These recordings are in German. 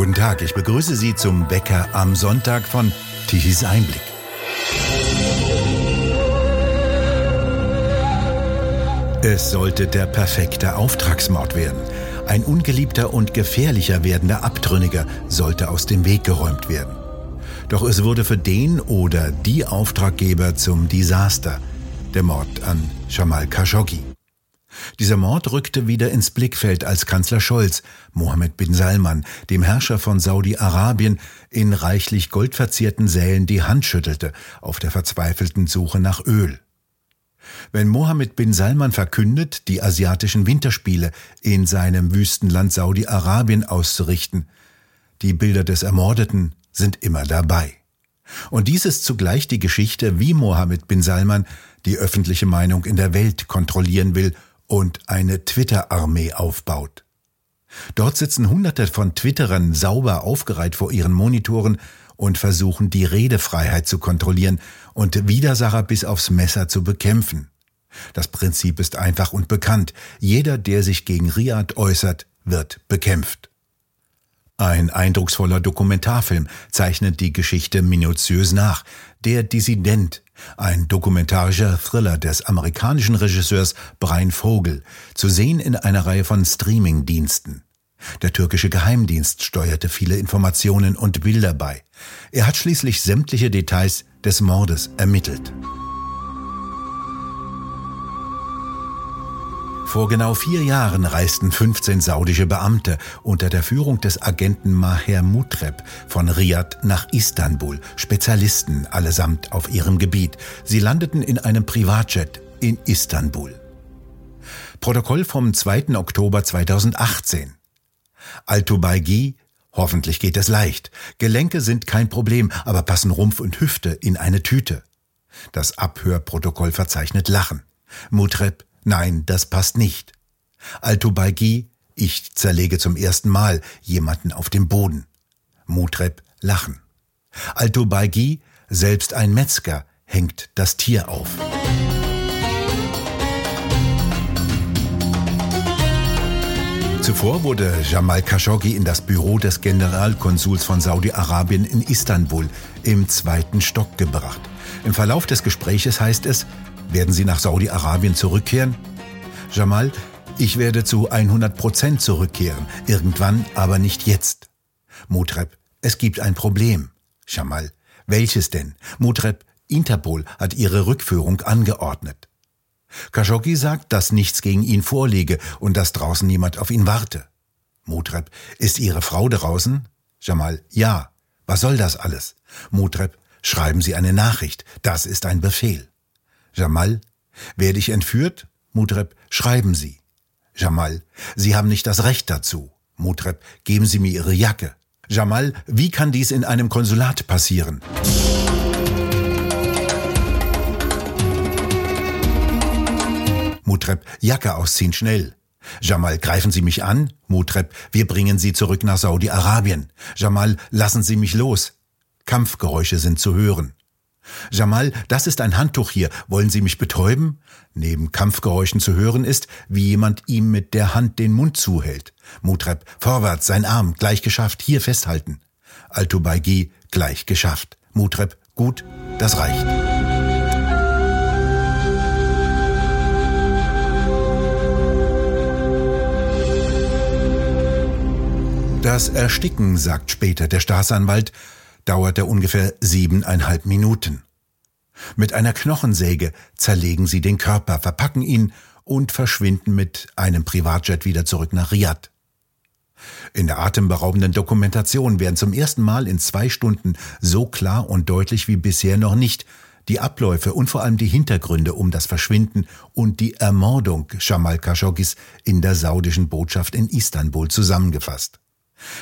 Guten Tag, ich begrüße Sie zum Bäcker am Sonntag von Tichys Einblick. Es sollte der perfekte Auftragsmord werden. Ein ungeliebter und gefährlicher werdender Abtrünniger sollte aus dem Weg geräumt werden. Doch es wurde für den oder die Auftraggeber zum Desaster, der Mord an Jamal Khashoggi. Dieser Mord rückte wieder ins Blickfeld, als Kanzler Scholz Mohammed bin Salman, dem Herrscher von Saudi-Arabien, in reichlich goldverzierten Sälen die Hand schüttelte auf der verzweifelten Suche nach Öl. Wenn Mohammed bin Salman verkündet, die asiatischen Winterspiele in seinem Wüstenland Saudi-Arabien auszurichten, die Bilder des Ermordeten sind immer dabei. Und dies ist zugleich die Geschichte, wie Mohammed bin Salman die öffentliche Meinung in der Welt kontrollieren will und eine Twitter-Armee aufbaut. Dort sitzen Hunderte von Twitterern sauber aufgereiht vor ihren Monitoren und versuchen die Redefreiheit zu kontrollieren und Widersacher bis aufs Messer zu bekämpfen. Das Prinzip ist einfach und bekannt. Jeder, der sich gegen Riad äußert, wird bekämpft. Ein eindrucksvoller Dokumentarfilm zeichnet die Geschichte minutiös nach. Der Dissident ein dokumentarischer Thriller des amerikanischen Regisseurs Brian Vogel, zu sehen in einer Reihe von Streaming-Diensten. Der türkische Geheimdienst steuerte viele Informationen und Bilder bei. Er hat schließlich sämtliche Details des Mordes ermittelt. Vor genau vier Jahren reisten 15 saudische Beamte unter der Führung des Agenten Maher Mutreb von Riyadh nach Istanbul, Spezialisten allesamt auf ihrem Gebiet. Sie landeten in einem Privatjet in Istanbul. Protokoll vom 2. Oktober 2018. Altubaygi, hoffentlich geht es leicht. Gelenke sind kein Problem, aber passen Rumpf und Hüfte in eine Tüte. Das Abhörprotokoll verzeichnet Lachen. Mutreb Nein, das passt nicht. Altobalgi, ich zerlege zum ersten Mal jemanden auf dem Boden. Mutreb, lachen. Altobalgi, selbst ein Metzger, hängt das Tier auf. Zuvor wurde Jamal Khashoggi in das Büro des Generalkonsuls von Saudi-Arabien in Istanbul im zweiten Stock gebracht. Im Verlauf des Gespräches heißt es, werden Sie nach Saudi-Arabien zurückkehren? Jamal, ich werde zu 100 Prozent zurückkehren, irgendwann, aber nicht jetzt. Mutreb, es gibt ein Problem. Jamal, welches denn? Mutreb, Interpol hat ihre Rückführung angeordnet. Khashoggi sagt, dass nichts gegen ihn vorliege und dass draußen niemand auf ihn warte. Mutreb, ist Ihre Frau draußen? Jamal, ja. Was soll das alles? Mutreb, schreiben Sie eine Nachricht. Das ist ein Befehl. Jamal, werde ich entführt? Mutreb, schreiben Sie. Jamal, Sie haben nicht das Recht dazu. Mutreb, geben Sie mir Ihre Jacke. Jamal, wie kann dies in einem Konsulat passieren? Mutreb, Jacke ausziehen, schnell. Jamal, greifen Sie mich an? Mutreb, wir bringen Sie zurück nach Saudi-Arabien. Jamal, lassen Sie mich los. Kampfgeräusche sind zu hören. Jamal, das ist ein Handtuch hier. Wollen Sie mich betäuben? Neben Kampfgeräuschen zu hören ist, wie jemand ihm mit der Hand den Mund zuhält. Mutreb, vorwärts, sein Arm, gleich geschafft, hier festhalten. Altubaigi, gleich geschafft. Mutreb, gut, das reicht. Das Ersticken, sagt später der Staatsanwalt, dauerte ungefähr siebeneinhalb Minuten. Mit einer Knochensäge zerlegen sie den Körper, verpacken ihn und verschwinden mit einem Privatjet wieder zurück nach Riyadh. In der atemberaubenden Dokumentation werden zum ersten Mal in zwei Stunden so klar und deutlich wie bisher noch nicht die Abläufe und vor allem die Hintergründe um das Verschwinden und die Ermordung Jamal Khashoggis in der saudischen Botschaft in Istanbul zusammengefasst.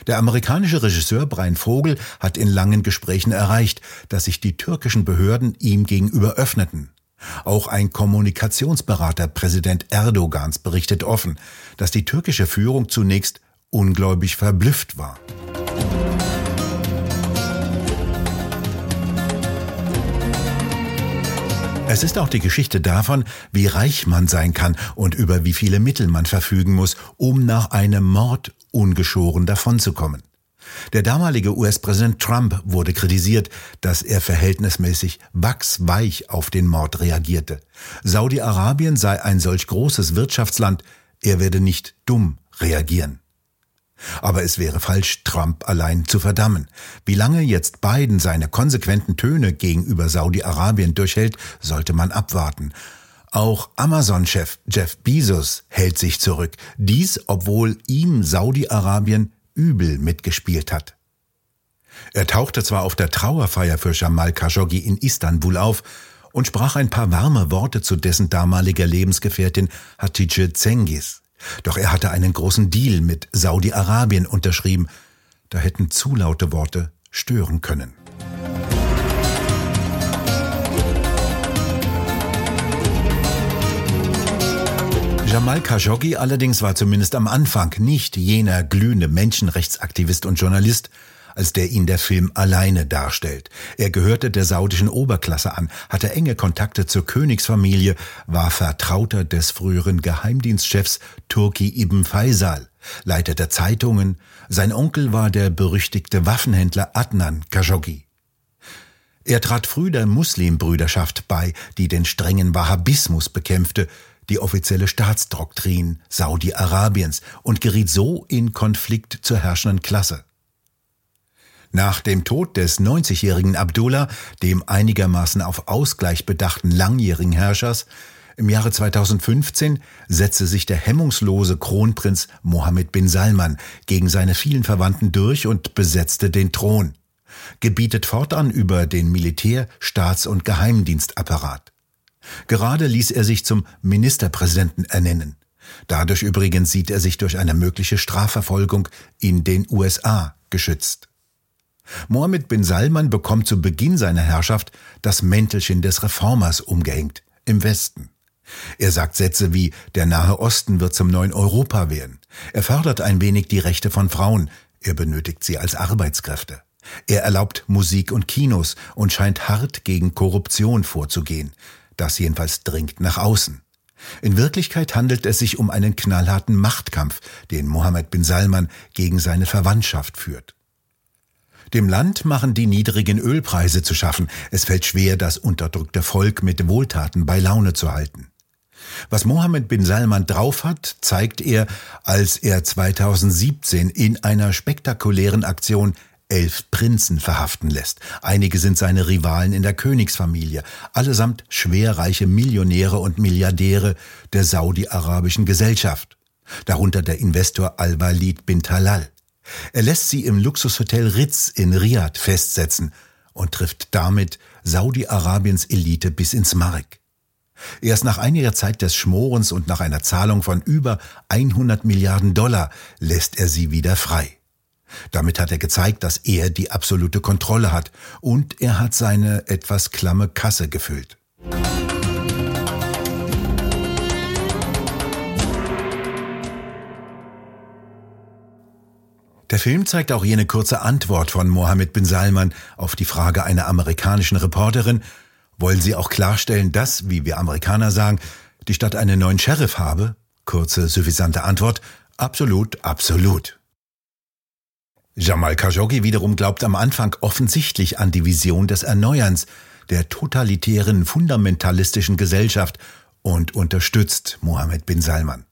Der amerikanische Regisseur Brian Vogel hat in langen Gesprächen erreicht, dass sich die türkischen Behörden ihm gegenüber öffneten. Auch ein Kommunikationsberater Präsident Erdogans berichtet offen, dass die türkische Führung zunächst ungläubig verblüfft war. Es ist auch die Geschichte davon, wie reich man sein kann und über wie viele Mittel man verfügen muss, um nach einem Mord ungeschoren davonzukommen. Der damalige US-Präsident Trump wurde kritisiert, dass er verhältnismäßig wachsweich auf den Mord reagierte. Saudi-Arabien sei ein solch großes Wirtschaftsland, er werde nicht dumm reagieren. Aber es wäre falsch, Trump allein zu verdammen. Wie lange jetzt Biden seine konsequenten Töne gegenüber Saudi-Arabien durchhält, sollte man abwarten. Auch Amazon-Chef Jeff Bezos hält sich zurück. Dies, obwohl ihm Saudi-Arabien übel mitgespielt hat. Er tauchte zwar auf der Trauerfeier für Jamal Khashoggi in Istanbul auf und sprach ein paar warme Worte zu dessen damaliger Lebensgefährtin Hatice Cengiz. Doch er hatte einen großen Deal mit Saudi-Arabien unterschrieben. Da hätten zu laute Worte stören können. Jamal Khashoggi allerdings war zumindest am Anfang nicht jener glühende Menschenrechtsaktivist und Journalist, als der ihn der Film alleine darstellt. Er gehörte der saudischen Oberklasse an, hatte enge Kontakte zur Königsfamilie, war Vertrauter des früheren Geheimdienstchefs Turki ibn Faisal, leitete Zeitungen, sein Onkel war der berüchtigte Waffenhändler Adnan Khashoggi. Er trat früh der Muslimbrüderschaft bei, die den strengen Wahhabismus bekämpfte, die offizielle Staatsdoktrin Saudi-Arabiens und geriet so in Konflikt zur herrschenden Klasse. Nach dem Tod des 90-jährigen Abdullah, dem einigermaßen auf Ausgleich bedachten langjährigen Herrschers, im Jahre 2015 setzte sich der hemmungslose Kronprinz Mohammed bin Salman gegen seine vielen Verwandten durch und besetzte den Thron, gebietet fortan über den Militär-, Staats- und Geheimdienstapparat. Gerade ließ er sich zum Ministerpräsidenten ernennen. Dadurch übrigens sieht er sich durch eine mögliche Strafverfolgung in den USA geschützt. Mohammed bin Salman bekommt zu Beginn seiner Herrschaft das Mäntelchen des Reformers umgehängt, im Westen. Er sagt Sätze wie, der Nahe Osten wird zum neuen Europa werden. Er fördert ein wenig die Rechte von Frauen. Er benötigt sie als Arbeitskräfte. Er erlaubt Musik und Kinos und scheint hart gegen Korruption vorzugehen. Das jedenfalls dringt nach außen. In Wirklichkeit handelt es sich um einen knallharten Machtkampf, den Mohammed bin Salman gegen seine Verwandtschaft führt. Dem Land machen die niedrigen Ölpreise zu schaffen. Es fällt schwer, das unterdrückte Volk mit Wohltaten bei Laune zu halten. Was Mohammed bin Salman drauf hat, zeigt er, als er 2017 in einer spektakulären Aktion elf Prinzen verhaften lässt. Einige sind seine Rivalen in der Königsfamilie, allesamt schwerreiche Millionäre und Milliardäre der saudi-arabischen Gesellschaft. Darunter der Investor Al-Walid bin Talal. Er lässt sie im Luxushotel Ritz in Riyadh festsetzen und trifft damit Saudi-Arabiens Elite bis ins Mark. Erst nach einiger Zeit des Schmorens und nach einer Zahlung von über 100 Milliarden Dollar lässt er sie wieder frei. Damit hat er gezeigt, dass er die absolute Kontrolle hat und er hat seine etwas klamme Kasse gefüllt. Der Film zeigt auch jene kurze Antwort von Mohammed bin Salman auf die Frage einer amerikanischen Reporterin, wollen Sie auch klarstellen, dass, wie wir Amerikaner sagen, die Stadt einen neuen Sheriff habe? Kurze, suffisante Antwort, absolut, absolut. Jamal Khashoggi wiederum glaubt am Anfang offensichtlich an die Vision des Erneuerns, der totalitären, fundamentalistischen Gesellschaft und unterstützt Mohammed bin Salman.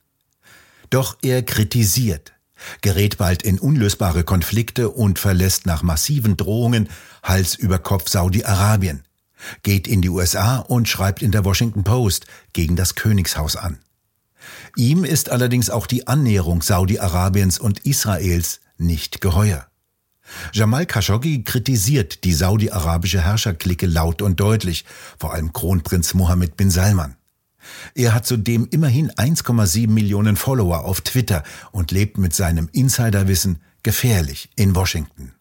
Doch er kritisiert, gerät bald in unlösbare Konflikte und verlässt nach massiven Drohungen Hals über Kopf Saudi-Arabien, geht in die USA und schreibt in der Washington Post gegen das Königshaus an. Ihm ist allerdings auch die Annäherung Saudi-Arabiens und Israels nicht geheuer. Jamal Khashoggi kritisiert die saudi-arabische Herrscherklicke laut und deutlich, vor allem Kronprinz Mohammed bin Salman. Er hat zudem immerhin 1,7 Millionen Follower auf Twitter und lebt mit seinem Insiderwissen gefährlich in Washington.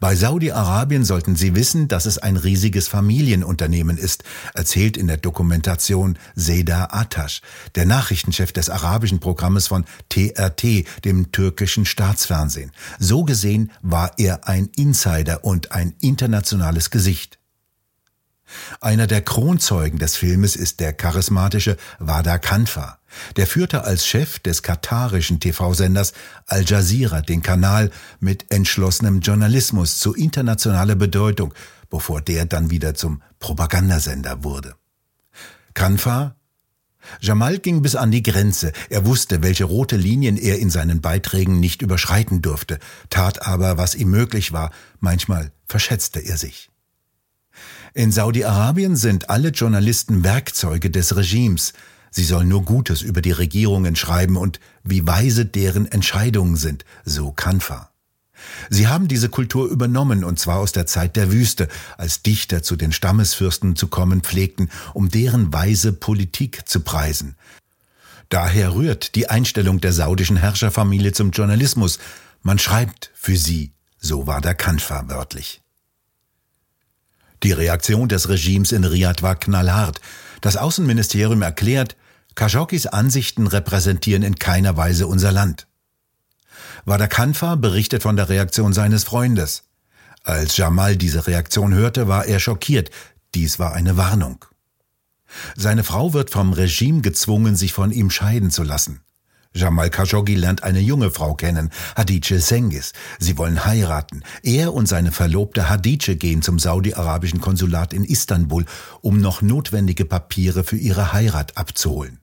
Bei Saudi-Arabien sollten Sie wissen, dass es ein riesiges Familienunternehmen ist, erzählt in der Dokumentation Seda Atash, der Nachrichtenchef des arabischen Programmes von TRT, dem türkischen Staatsfernsehen. So gesehen war er ein Insider und ein internationales Gesicht. Einer der Kronzeugen des Filmes ist der charismatische Wada Kanfa. Der führte als Chef des katarischen TV-Senders Al Jazeera den Kanal mit entschlossenem Journalismus zu internationaler Bedeutung, bevor der dann wieder zum Propagandasender wurde. Kanfa Jamal ging bis an die Grenze. Er wusste, welche rote Linien er in seinen Beiträgen nicht überschreiten durfte, tat aber, was ihm möglich war. Manchmal verschätzte er sich. In Saudi-Arabien sind alle Journalisten Werkzeuge des Regimes. Sie sollen nur Gutes über die Regierungen schreiben und wie weise deren Entscheidungen sind, so Kanfa. Sie haben diese Kultur übernommen, und zwar aus der Zeit der Wüste, als Dichter zu den Stammesfürsten zu kommen pflegten, um deren weise Politik zu preisen. Daher rührt die Einstellung der saudischen Herrscherfamilie zum Journalismus. Man schreibt für sie, so war der Kanfa wörtlich. Die Reaktion des Regimes in Riad war knallhart. Das Außenministerium erklärt, Khashoggis Ansichten repräsentieren in keiner Weise unser Land. Wada Kanfa berichtet von der Reaktion seines Freundes. Als Jamal diese Reaktion hörte, war er schockiert. Dies war eine Warnung. Seine Frau wird vom Regime gezwungen, sich von ihm scheiden zu lassen. Jamal Khashoggi lernt eine junge Frau kennen, Hadice Sengis. Sie wollen heiraten. Er und seine Verlobte Hadice gehen zum saudi-arabischen Konsulat in Istanbul, um noch notwendige Papiere für ihre Heirat abzuholen.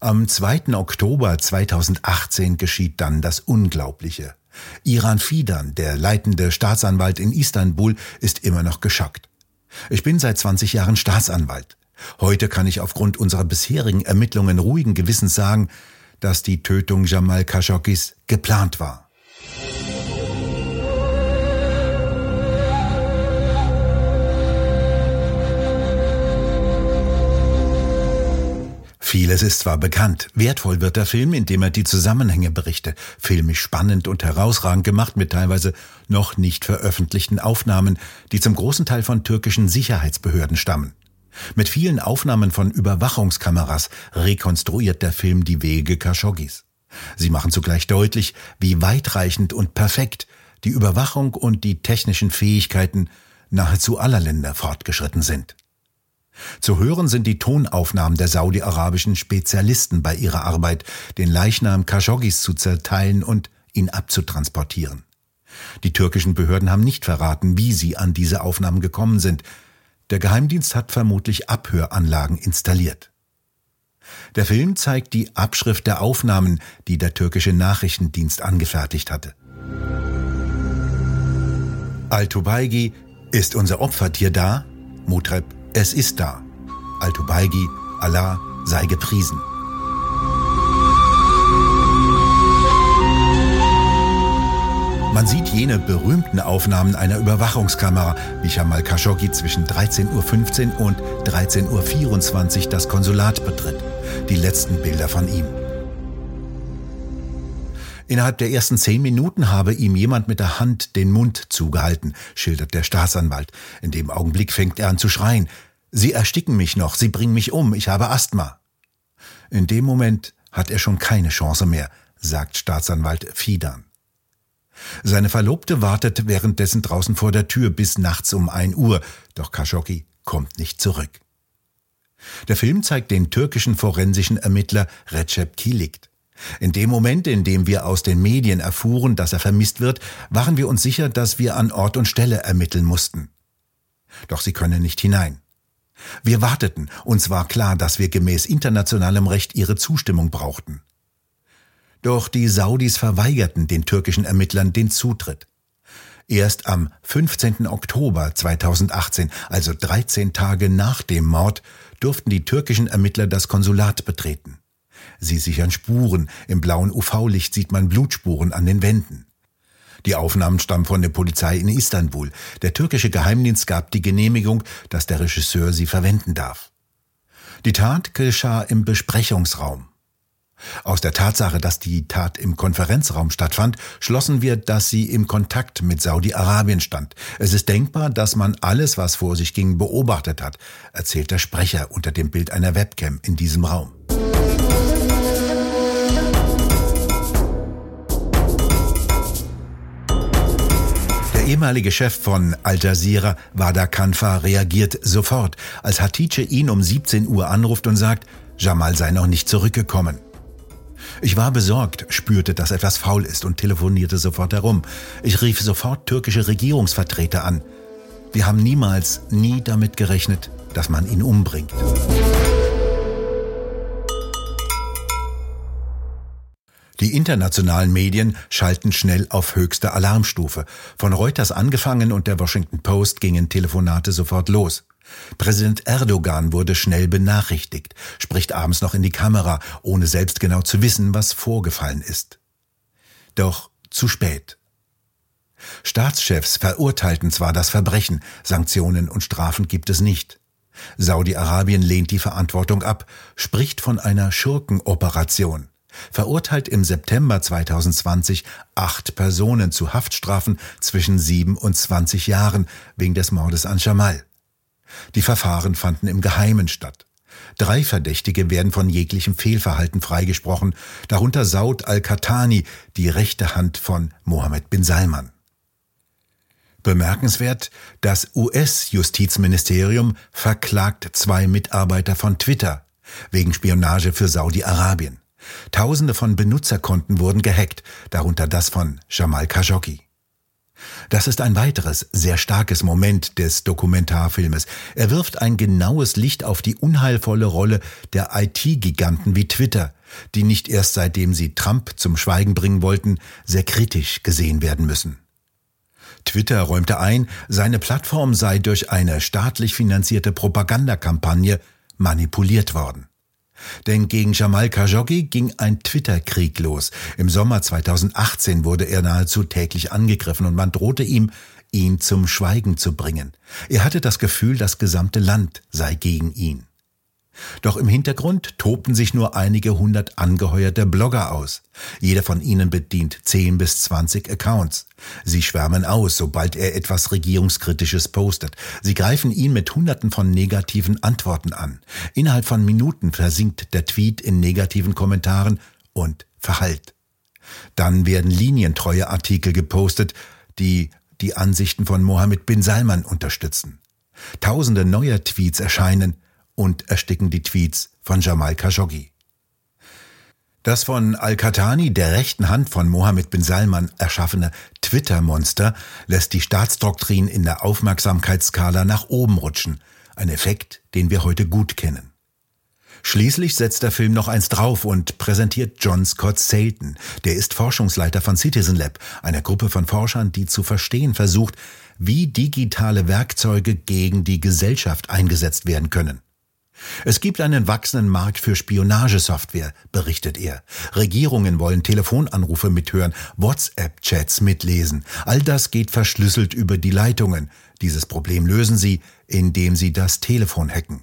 Am 2. Oktober 2018 geschieht dann das Unglaubliche. Iran Fidan, der leitende Staatsanwalt in Istanbul, ist immer noch geschockt. Ich bin seit 20 Jahren Staatsanwalt. Heute kann ich aufgrund unserer bisherigen Ermittlungen ruhigen Gewissens sagen, dass die Tötung Jamal Khashoggis geplant war. Vieles ist zwar bekannt, wertvoll wird der Film, indem er die Zusammenhänge berichtet, filmisch spannend und herausragend gemacht mit teilweise noch nicht veröffentlichten Aufnahmen, die zum großen Teil von türkischen Sicherheitsbehörden stammen. Mit vielen Aufnahmen von Überwachungskameras rekonstruiert der Film die Wege Khashoggis. Sie machen zugleich deutlich, wie weitreichend und perfekt die Überwachung und die technischen Fähigkeiten nahezu aller Länder fortgeschritten sind. Zu hören sind die Tonaufnahmen der saudi-arabischen Spezialisten bei ihrer Arbeit, den Leichnam Khashoggis zu zerteilen und ihn abzutransportieren. Die türkischen Behörden haben nicht verraten, wie sie an diese Aufnahmen gekommen sind. Der Geheimdienst hat vermutlich Abhöranlagen installiert. Der Film zeigt die Abschrift der Aufnahmen, die der türkische Nachrichtendienst angefertigt hatte. Al-Tubaigi, ist unser Opfertier da? Mutreb es ist da. Altubaigi, Allah sei gepriesen. Man sieht jene berühmten Aufnahmen einer Überwachungskamera, wie Jamal Khashoggi zwischen 13.15 Uhr und 13.24 Uhr das Konsulat betritt. Die letzten Bilder von ihm. Innerhalb der ersten zehn Minuten habe ihm jemand mit der Hand den Mund zugehalten, schildert der Staatsanwalt. In dem Augenblick fängt er an zu schreien. Sie ersticken mich noch, Sie bringen mich um, ich habe Asthma. In dem Moment hat er schon keine Chance mehr, sagt Staatsanwalt Fidan. Seine Verlobte wartet währenddessen draußen vor der Tür bis nachts um ein Uhr, doch Khashoggi kommt nicht zurück. Der Film zeigt den türkischen forensischen Ermittler Recep Kilik. In dem Moment, in dem wir aus den Medien erfuhren, dass er vermisst wird, waren wir uns sicher, dass wir an Ort und Stelle ermitteln mussten. Doch sie können nicht hinein. Wir warteten, uns war klar, dass wir gemäß internationalem Recht ihre Zustimmung brauchten. Doch die Saudis verweigerten den türkischen Ermittlern den Zutritt. Erst am 15. Oktober 2018, also 13 Tage nach dem Mord, durften die türkischen Ermittler das Konsulat betreten. Sie sichern Spuren. Im blauen UV-Licht sieht man Blutspuren an den Wänden. Die Aufnahmen stammen von der Polizei in Istanbul. Der türkische Geheimdienst gab die Genehmigung, dass der Regisseur sie verwenden darf. Die Tat geschah im Besprechungsraum. Aus der Tatsache, dass die Tat im Konferenzraum stattfand, schlossen wir, dass sie im Kontakt mit Saudi-Arabien stand. Es ist denkbar, dass man alles, was vor sich ging, beobachtet hat, erzählt der Sprecher unter dem Bild einer Webcam in diesem Raum. ehemalige Chef von Al Jazeera, Wada Kanfa, reagiert sofort, als Hatice ihn um 17 Uhr anruft und sagt, Jamal sei noch nicht zurückgekommen. Ich war besorgt, spürte, dass etwas faul ist und telefonierte sofort herum. Ich rief sofort türkische Regierungsvertreter an. Wir haben niemals, nie damit gerechnet, dass man ihn umbringt. Die internationalen Medien schalten schnell auf höchste Alarmstufe. Von Reuters angefangen und der Washington Post gingen Telefonate sofort los. Präsident Erdogan wurde schnell benachrichtigt, spricht abends noch in die Kamera, ohne selbst genau zu wissen, was vorgefallen ist. Doch zu spät. Staatschefs verurteilten zwar das Verbrechen, Sanktionen und Strafen gibt es nicht. Saudi-Arabien lehnt die Verantwortung ab, spricht von einer Schurkenoperation verurteilt im September 2020 acht Personen zu Haftstrafen zwischen sieben und zwanzig Jahren wegen des Mordes an Jamal. Die Verfahren fanden im Geheimen statt. Drei Verdächtige werden von jeglichem Fehlverhalten freigesprochen, darunter Saud al-Khatani, die rechte Hand von Mohammed bin Salman. Bemerkenswert, das US-Justizministerium verklagt zwei Mitarbeiter von Twitter wegen Spionage für Saudi-Arabien. Tausende von Benutzerkonten wurden gehackt, darunter das von Jamal Khashoggi. Das ist ein weiteres, sehr starkes Moment des Dokumentarfilmes. Er wirft ein genaues Licht auf die unheilvolle Rolle der IT-Giganten wie Twitter, die nicht erst seitdem sie Trump zum Schweigen bringen wollten, sehr kritisch gesehen werden müssen. Twitter räumte ein, seine Plattform sei durch eine staatlich finanzierte Propagandakampagne manipuliert worden. Denn gegen Jamal Khashoggi ging ein Twitter-Krieg los. Im Sommer 2018 wurde er nahezu täglich angegriffen und man drohte ihm, ihn zum Schweigen zu bringen. Er hatte das Gefühl, das gesamte Land sei gegen ihn. Doch im Hintergrund tobten sich nur einige hundert angeheuerte Blogger aus. Jeder von ihnen bedient 10 bis 20 Accounts. Sie schwärmen aus, sobald er etwas Regierungskritisches postet. Sie greifen ihn mit hunderten von negativen Antworten an. Innerhalb von Minuten versinkt der Tweet in negativen Kommentaren und verhallt. Dann werden linientreue Artikel gepostet, die die Ansichten von Mohammed bin Salman unterstützen. Tausende neuer Tweets erscheinen, und ersticken die Tweets von Jamal Khashoggi. Das von Al-Khatani, der rechten Hand von Mohammed bin Salman, erschaffene Twitter-Monster lässt die Staatsdoktrin in der Aufmerksamkeitsskala nach oben rutschen, ein Effekt, den wir heute gut kennen. Schließlich setzt der Film noch eins drauf und präsentiert John Scott Salton. Der ist Forschungsleiter von Citizen Lab, einer Gruppe von Forschern, die zu verstehen versucht, wie digitale Werkzeuge gegen die Gesellschaft eingesetzt werden können. Es gibt einen wachsenden Markt für Spionagesoftware, berichtet er. Regierungen wollen Telefonanrufe mithören, WhatsApp-Chats mitlesen. All das geht verschlüsselt über die Leitungen. Dieses Problem lösen sie, indem sie das Telefon hacken.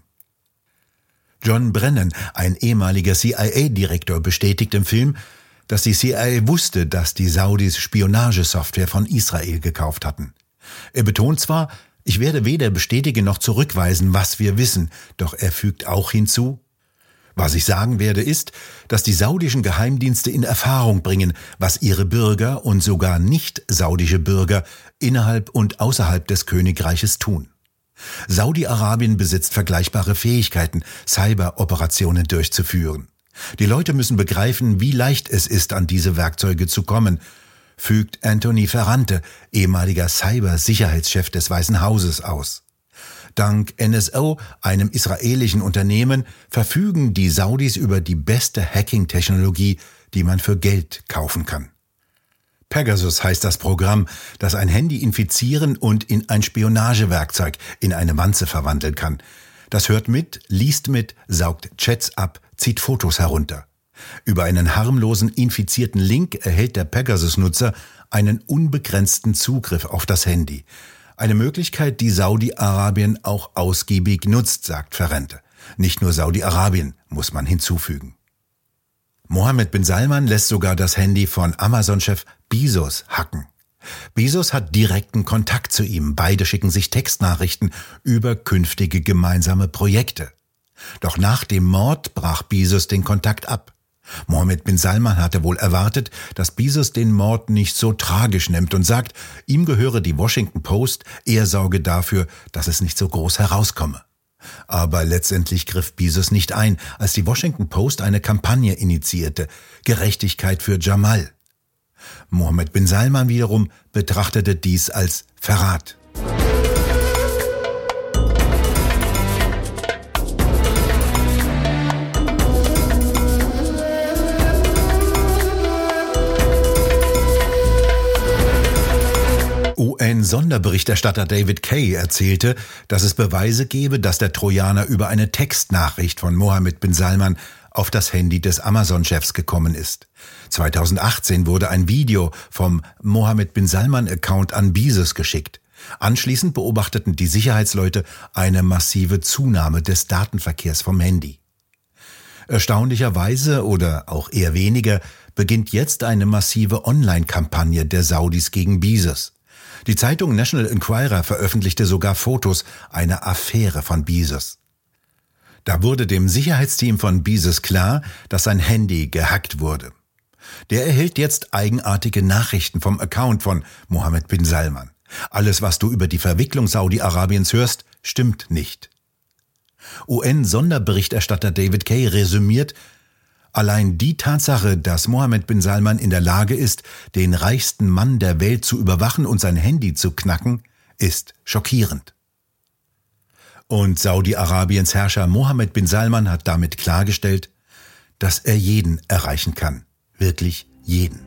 John Brennan, ein ehemaliger CIA-Direktor, bestätigt im Film, dass die CIA wusste, dass die Saudis Spionagesoftware von Israel gekauft hatten. Er betont zwar, ich werde weder bestätigen noch zurückweisen, was wir wissen, doch er fügt auch hinzu, was ich sagen werde, ist, dass die saudischen Geheimdienste in Erfahrung bringen, was ihre Bürger und sogar nicht saudische Bürger innerhalb und außerhalb des Königreiches tun. Saudi-Arabien besitzt vergleichbare Fähigkeiten, Cyber-Operationen durchzuführen. Die Leute müssen begreifen, wie leicht es ist, an diese Werkzeuge zu kommen fügt Anthony Ferrante, ehemaliger Cyber-Sicherheitschef des Weißen Hauses, aus. Dank NSO, einem israelischen Unternehmen, verfügen die Saudis über die beste Hacking-Technologie, die man für Geld kaufen kann. Pegasus heißt das Programm, das ein Handy infizieren und in ein Spionagewerkzeug, in eine Wanze verwandeln kann. Das hört mit, liest mit, saugt Chats ab, zieht Fotos herunter. Über einen harmlosen infizierten Link erhält der Pegasus-Nutzer einen unbegrenzten Zugriff auf das Handy. Eine Möglichkeit, die Saudi-Arabien auch ausgiebig nutzt, sagt Ferrente. Nicht nur Saudi-Arabien muss man hinzufügen. Mohammed bin Salman lässt sogar das Handy von Amazon-Chef Bezos hacken. Bezos hat direkten Kontakt zu ihm. Beide schicken sich Textnachrichten über künftige gemeinsame Projekte. Doch nach dem Mord brach Bezos den Kontakt ab. Mohammed bin Salman hatte wohl erwartet, dass Bezos den Mord nicht so tragisch nimmt und sagt, ihm gehöre die Washington Post, er sorge dafür, dass es nicht so groß herauskomme. Aber letztendlich griff Bezos nicht ein, als die Washington Post eine Kampagne initiierte, Gerechtigkeit für Jamal. Mohammed bin Salman wiederum betrachtete dies als Verrat. UN-Sonderberichterstatter David Kay erzählte, dass es Beweise gebe, dass der Trojaner über eine Textnachricht von Mohammed bin Salman auf das Handy des Amazon-Chefs gekommen ist. 2018 wurde ein Video vom Mohammed bin Salman-Account an Bezos geschickt. Anschließend beobachteten die Sicherheitsleute eine massive Zunahme des Datenverkehrs vom Handy. Erstaunlicherweise oder auch eher weniger beginnt jetzt eine massive Online-Kampagne der Saudis gegen Bezos. Die Zeitung National Enquirer veröffentlichte sogar Fotos einer Affäre von Bezos. Da wurde dem Sicherheitsteam von Bezos klar, dass sein Handy gehackt wurde. Der erhält jetzt eigenartige Nachrichten vom Account von Mohammed bin Salman. Alles, was du über die Verwicklung Saudi-Arabiens hörst, stimmt nicht. UN-Sonderberichterstatter David Kay resümiert, Allein die Tatsache, dass Mohammed bin Salman in der Lage ist, den reichsten Mann der Welt zu überwachen und sein Handy zu knacken, ist schockierend. Und Saudi-Arabiens Herrscher Mohammed bin Salman hat damit klargestellt, dass er jeden erreichen kann. Wirklich jeden.